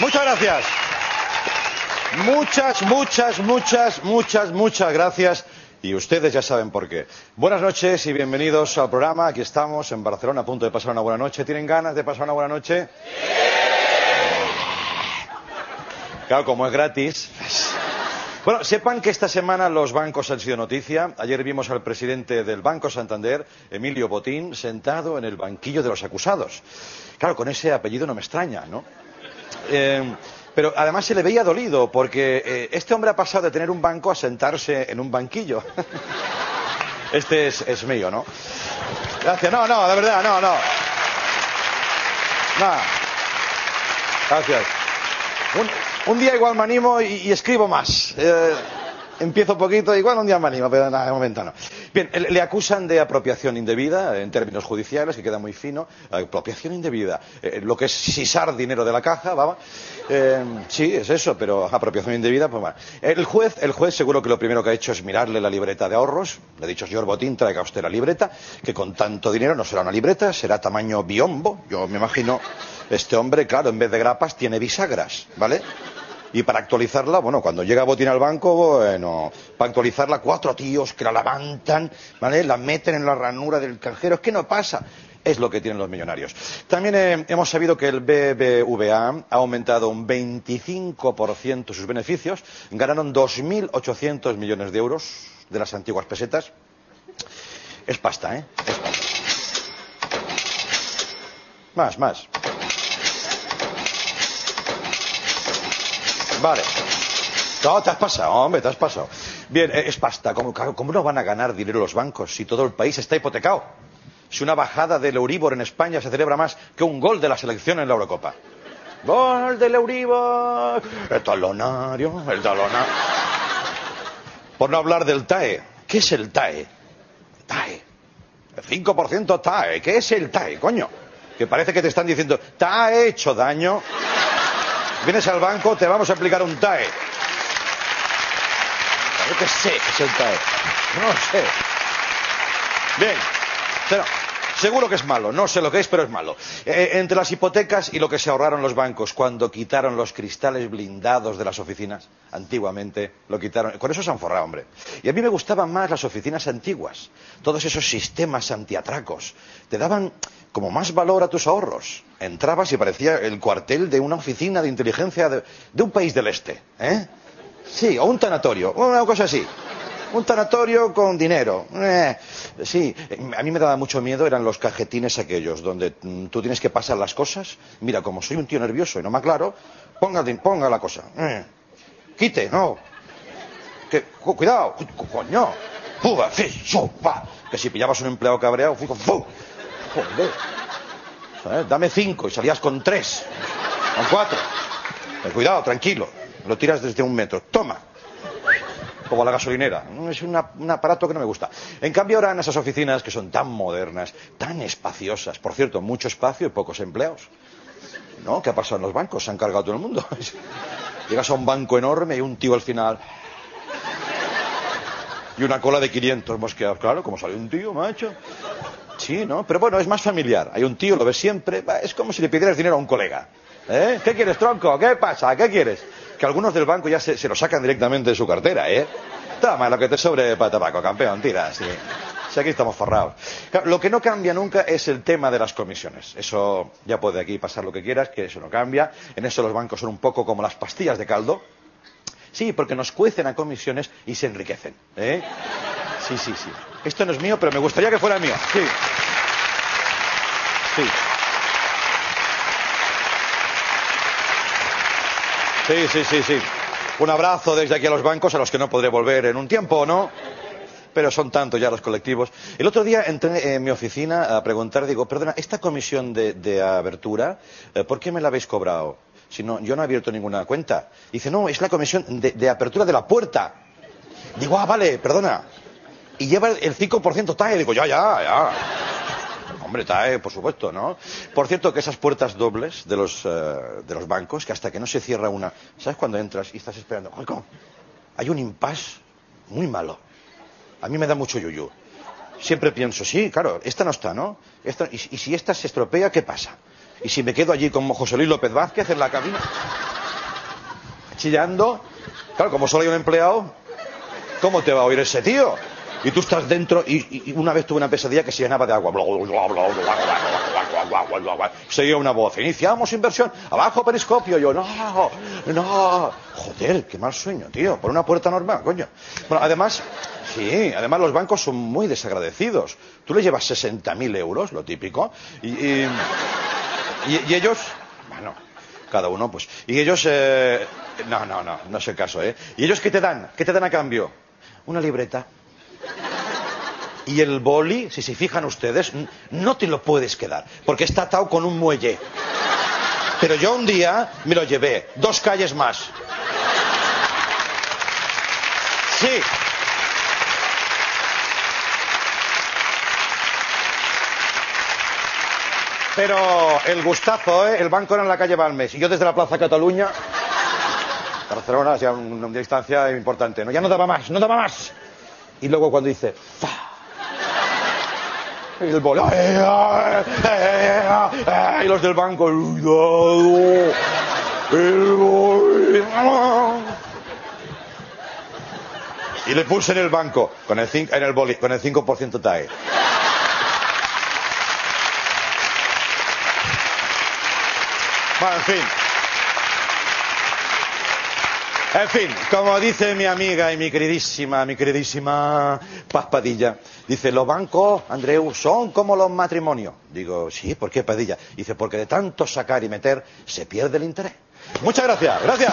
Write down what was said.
Muchas gracias. Muchas, muchas, muchas, muchas, muchas gracias. Y ustedes ya saben por qué. Buenas noches y bienvenidos al programa. Aquí estamos en Barcelona a punto de pasar una buena noche. ¿Tienen ganas de pasar una buena noche? Claro, como es gratis. Bueno, sepan que esta semana los bancos han sido noticia. Ayer vimos al presidente del Banco Santander, Emilio Botín, sentado en el banquillo de los acusados. Claro, con ese apellido no me extraña, ¿no? Eh, pero además se le veía dolido, porque eh, este hombre ha pasado de tener un banco a sentarse en un banquillo. Este es, mío, ¿no? Gracias. No, no, de verdad, no, no. Nada. Gracias. Un, día igual me animo y, y escribo más. Eh, empiezo poquito, igual un día me animo, pero nada, de momento no. Bien, le acusan de apropiación indebida, en términos judiciales, que queda muy fino. Apropiación indebida. Eh, lo que es sisar dinero de la caja, vamos. Eh, sí, es eso, pero apropiación indebida, pues bueno. El juez, el juez seguro que lo primero que ha hecho es mirarle la libreta de ahorros. Le ha dicho, señor Botín, traiga usted la libreta, que con tanto dinero no será una libreta, será tamaño biombo. Yo me imagino, este hombre, claro, en vez de grapas tiene bisagras, ¿vale? Y para actualizarla, bueno, cuando llega Botín al banco, bueno, para actualizarla, cuatro tíos que la levantan, ¿vale? La meten en la ranura del canjero. Es que no pasa. Es lo que tienen los millonarios. También eh, hemos sabido que el BBVA ha aumentado un 25% sus beneficios. Ganaron 2.800 millones de euros de las antiguas pesetas. Es pasta, ¿eh? Es pasta. Más, más. Vale. No, te has pasado, hombre, te has pasado. Bien, eh, es pasta. ¿Cómo, ¿Cómo no van a ganar dinero los bancos si todo el país está hipotecado? Si una bajada del Euribor en España se celebra más que un gol de la selección en la Eurocopa. Gol del Euribor. El talonario, el talonario. Por no hablar del TAE. ¿Qué es el TAE? TAE. El 5% TAE. ¿Qué es el TAE, coño? Que parece que te están diciendo, ¿te ha hecho daño? Vienes al banco, te vamos a aplicar un TAE. Yo que sé qué es el TAE. No lo sé. Bien. Pero, seguro que es malo. No sé lo que es, pero es malo. Eh, entre las hipotecas y lo que se ahorraron los bancos cuando quitaron los cristales blindados de las oficinas, antiguamente lo quitaron. Con eso se han forrado, hombre. Y a mí me gustaban más las oficinas antiguas. Todos esos sistemas antiatracos. Te daban como más valor a tus ahorros. Entrabas y parecía el cuartel de una oficina de inteligencia de, de un país del este. ¿eh? Sí, o un tanatorio, una cosa así. Un tanatorio con dinero. Eh, sí, a mí me daba mucho miedo, eran los cajetines aquellos, donde mm, tú tienes que pasar las cosas. Mira, como soy un tío nervioso y no me aclaro, ponga, ponga la cosa. Eh, quite, no. Que, cu- cuidado, cu- coño. Que si pillabas un empleado cabreado, fijo. Joder. ¿Sabes? Dame cinco y salías con tres. Con cuatro. Eh, cuidado, tranquilo. Lo tiras desde un metro. Toma. Como la gasolinera. Es una- un aparato que no me gusta. En cambio, ahora en esas oficinas que son tan modernas, tan espaciosas, por cierto, mucho espacio y pocos empleados. ¿No? ¿Qué ha pasado en los bancos? Se han cargado todo el mundo. Llegas a un banco enorme y un tío al final. Y una cola de 500 mosqueados. Claro, como sale un tío, macho. Sí, ¿no? Pero bueno, es más familiar. Hay un tío, lo ves siempre. Es como si le pidieras dinero a un colega. ¿Eh? ¿Qué quieres, tronco? ¿Qué pasa? ¿Qué quieres? Que algunos del banco ya se, lo sacan directamente de su cartera, ¿eh? Toma, lo que te sobre para tabaco, campeón, tira, sí. Sí, aquí estamos forrados. Lo que no cambia nunca es el tema de las comisiones. Eso ya puede aquí pasar lo que quieras, que eso no cambia. En eso los bancos son un poco como las pastillas de caldo. Sí, porque nos cuecen a comisiones y se enriquecen. ¿eh? Sí, sí, sí. Esto no es mío, pero me gustaría que fuera mío. Sí. Sí. Sí, sí, sí, sí. Un abrazo desde aquí a los bancos, a los que no podré volver en un tiempo, ¿no? Pero son tantos ya los colectivos. El otro día entré en mi oficina a preguntar, digo, perdona, esta comisión de, abertura, eh, ¿por qué me la habéis cobrado? Si no, yo no he abierto ninguna cuenta. Dice, no, es la comisión de, apertura de la puerta. Digo, ah, vale, perdona. Y lleva el 5% TAE. Digo, ya, ya, ya. Hombre, TAE, por supuesto, ¿no? Por cierto, que esas puertas dobles de los, eh, de los bancos, que hasta que no se cierra una, ¿sabes cuando entras y estás esperando? Hay un impasse muy malo. A mí me da mucho yuyu. Siempre pienso, sí, claro, esta no está, ¿no? Esta- y, y si esta se estropea, ¿qué pasa? Y si me quedo allí como José Luis López Vázquez en la cabina, chillando, claro, como solo hay un empleado, ¿cómo te va a oír ese tío? Y tú estás dentro y, y una vez tuve una pesadilla que se llenaba de agua. Seguía una voz. Iniciamos inversión. Abajo periscopio. Yo, no, no. Joder, qué mal sueño, tío. Por una puerta normal, coño. Bueno, además, sí, además los bancos son muy desagradecidos. Tú le llevas 60.000 euros, lo típico, y, y, y ellos, bueno, cada uno, pues. Y ellos, eh, no, no, no, no es el caso, ¿eh? ¿Y ellos qué te dan? ¿Qué te dan a cambio? Una libreta. Y el boli, si se fijan ustedes, no te lo puedes quedar, porque está atado con un muelle. Pero yo un día me lo llevé, dos calles más. Sí. Pero el gustazo, ¿eh? El banco era en la calle Balmes y yo desde la Plaza Cataluña. Barcelona, una, una distancia importante. ¿no? Ya no daba más, no daba más. Y luego cuando dice, ¡fa! Y el boli, ¡ay, ay, ay, ay! y los del banco. Y le puse en el banco, con el, cinco, en el boli, con el 5% TAE. En fin, como dice mi amiga y mi queridísima, mi queridísima Paz Padilla, dice, los bancos, Andreu, son como los matrimonios. Digo, sí, ¿por qué Padilla? Dice, porque de tanto sacar y meter se pierde el interés. Muchas gracias, gracias.